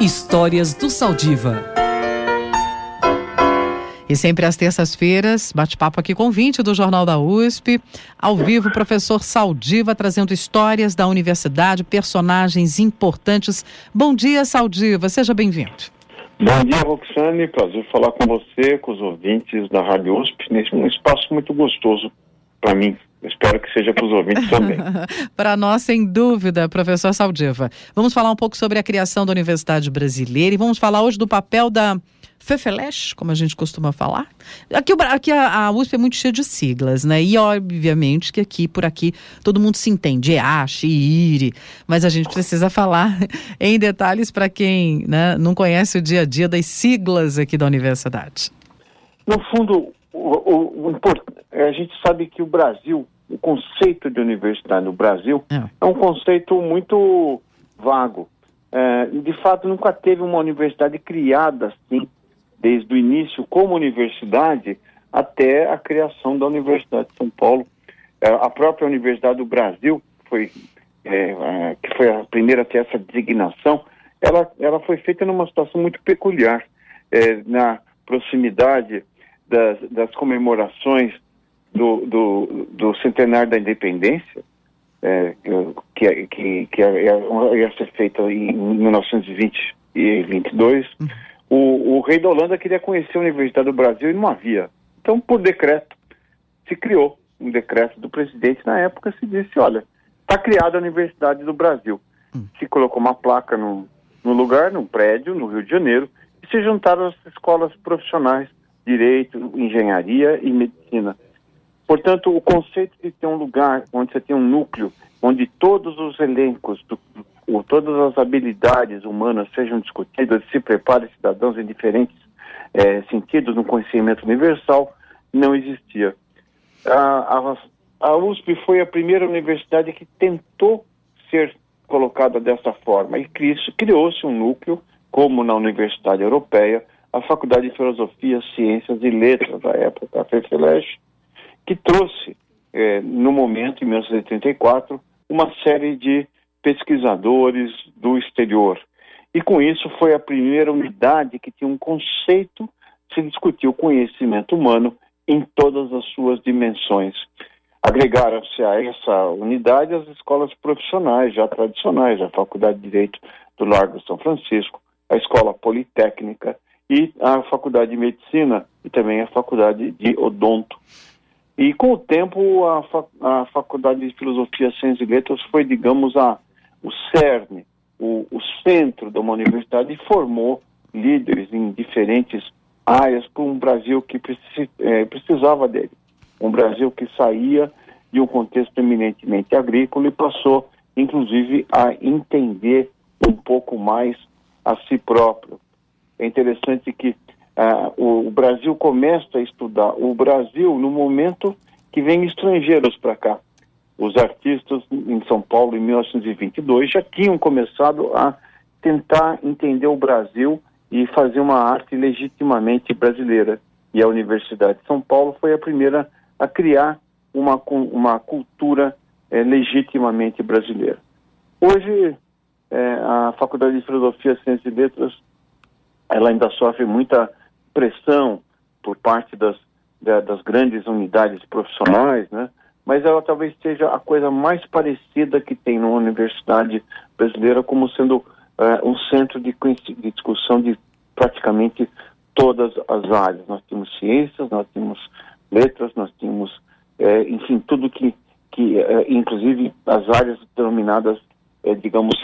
Histórias do Saldiva. E sempre às terças-feiras, bate-papo aqui com 20 do Jornal da USP. Ao vivo, professor Saldiva trazendo histórias da universidade, personagens importantes. Bom dia, Saldiva, seja bem-vindo. Bom dia, Roxane. Prazer falar com você, com os ouvintes da Rádio USP, nesse um espaço muito gostoso para mim. Espero que seja para os ouvintes também. para nós, sem dúvida, professor Saldiva. Vamos falar um pouco sobre a criação da Universidade Brasileira e vamos falar hoje do papel da FEFELESH, como a gente costuma falar. Aqui, aqui a, a, USP é muito cheia de siglas, né? E obviamente que aqui, por aqui, todo mundo se entende, EASH, IRI, mas a gente precisa falar em detalhes para quem né, não conhece o dia a dia das siglas aqui da universidade. No fundo, o, o, o, a gente sabe que o Brasil, o conceito de universidade no Brasil, é, é um conceito muito vago. É, de fato, nunca teve uma universidade criada assim, desde o início, como universidade, até a criação da Universidade de São Paulo. É, a própria Universidade do Brasil, foi, é, que foi a primeira a ter essa designação, ela, ela foi feita numa situação muito peculiar, é, na proximidade das, das comemorações do, do, do, centenário da independência, é, que, que, que ia ser feita em 1920 e 22, uhum. o, o rei da Holanda queria conhecer a Universidade do Brasil e não havia. Então, por decreto, se criou um decreto do presidente na época, se disse, olha, está criada a Universidade do Brasil. Uhum. Se colocou uma placa no, no lugar, num prédio, no Rio de Janeiro, e se juntaram as escolas profissionais direito, engenharia e medicina. Portanto, o conceito de ter um lugar onde você tem um núcleo, onde todos os elencos, do, ou todas as habilidades humanas sejam discutidas, se preparem cidadãos em diferentes é, sentidos no conhecimento universal, não existia. A, a, a USP foi a primeira universidade que tentou ser colocada dessa forma e criou-se um núcleo, como na Universidade Europeia, a Faculdade de Filosofia, Ciências e Letras da época, a FEFELESH, que trouxe, é, no momento, em 1934, uma série de pesquisadores do exterior. E com isso foi a primeira unidade que tinha um conceito, se discutiu o conhecimento humano em todas as suas dimensões. Agregaram-se a essa unidade as escolas profissionais já tradicionais, a Faculdade de Direito do Largo São Francisco, a Escola Politécnica e a Faculdade de Medicina e também a Faculdade de Odonto. E com o tempo, a, a Faculdade de Filosofia, Ciências e Letras foi, digamos, a, o cerne, o, o centro de uma universidade e formou líderes em diferentes áreas para um Brasil que precis, é, precisava dele. Um Brasil que saía de um contexto eminentemente agrícola e passou, inclusive, a entender um pouco mais a si próprio, é interessante que uh, o, Brasil começa a estudar o Brasil no momento que vem estrangeiros para cá. Os artistas em São Paulo, em 1922, já tinham começado a tentar entender o Brasil e fazer uma arte legitimamente brasileira. E a Universidade de São Paulo foi a primeira a criar uma, uma cultura é, legitimamente brasileira. Hoje, é, a Faculdade de Filosofia, Ciências e Letras ela ainda sofre muita pressão por parte das, das grandes unidades profissionais, né? mas ela talvez seja a coisa mais parecida que tem numa universidade brasileira como sendo uh, um centro de, de, discussão de praticamente todas as áreas. Nós temos ciências, nós temos letras, nós temos, uh, enfim, tudo que, que uh, inclusive as áreas denominadas, digamos,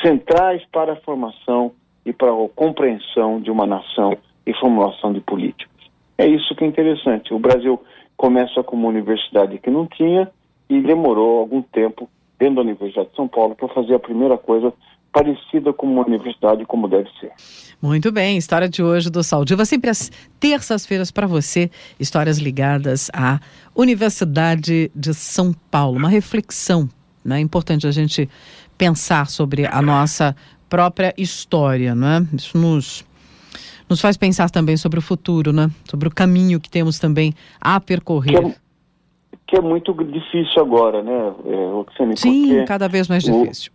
centrais para a formação e para a compreensão de uma nação e formulação de políticas. É isso que é interessante. O Brasil começa com uma universidade que não tinha e demorou algum tempo dentro da Universidade de São Paulo para fazer a primeira coisa parecida com uma universidade como deve ser. Muito bem, história de hoje do Saldiva, sempre às terças-feiras para você, histórias ligadas à Universidade de São Paulo, uma reflexão, né? É importante a gente pensar sobre a nossa própria história, não é? Isso nos nos faz pensar também sobre o futuro, né? Sobre o caminho que temos também a percorrer. Que é, que é muito difícil agora, né, Roxane? Sim, cada vez mais difícil.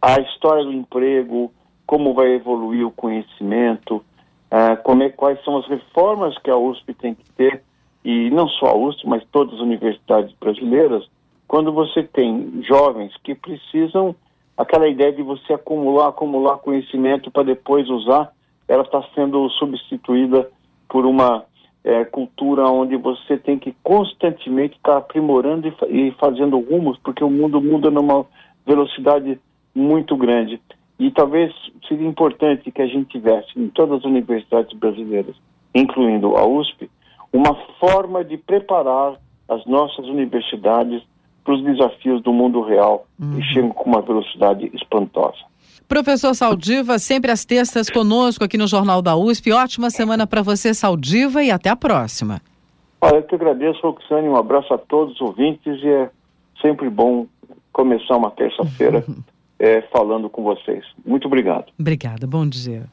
O, a história do emprego, como vai evoluir o conhecimento, é, como é, quais são as reformas que a USP tem que ter, e não só a USP, mas todas as universidades brasileiras, quando você tem jovens que precisam, aquela ideia de você acumular, acumular conhecimento para depois usar, ela está sendo substituída por uma é, cultura onde você tem que constantemente estar tá aprimorando e, e fazendo rumos, porque o mundo muda numa velocidade muito grande. E talvez seria importante que a gente tivesse em todas as universidades brasileiras, incluindo a USP, uma forma de preparar as nossas universidades para os desafios do mundo real uhum. que chegam com uma velocidade espantosa. Professor Saldiva, sempre às terças conosco aqui no Jornal da USP. Ótima semana para você, Saldiva, e até a próxima. Olha, eu que agradeço, Roxane. Um abraço a todos os ouvintes e é sempre bom começar uma terça-feira é, falando com vocês. Muito obrigado. Obrigada, bom dia.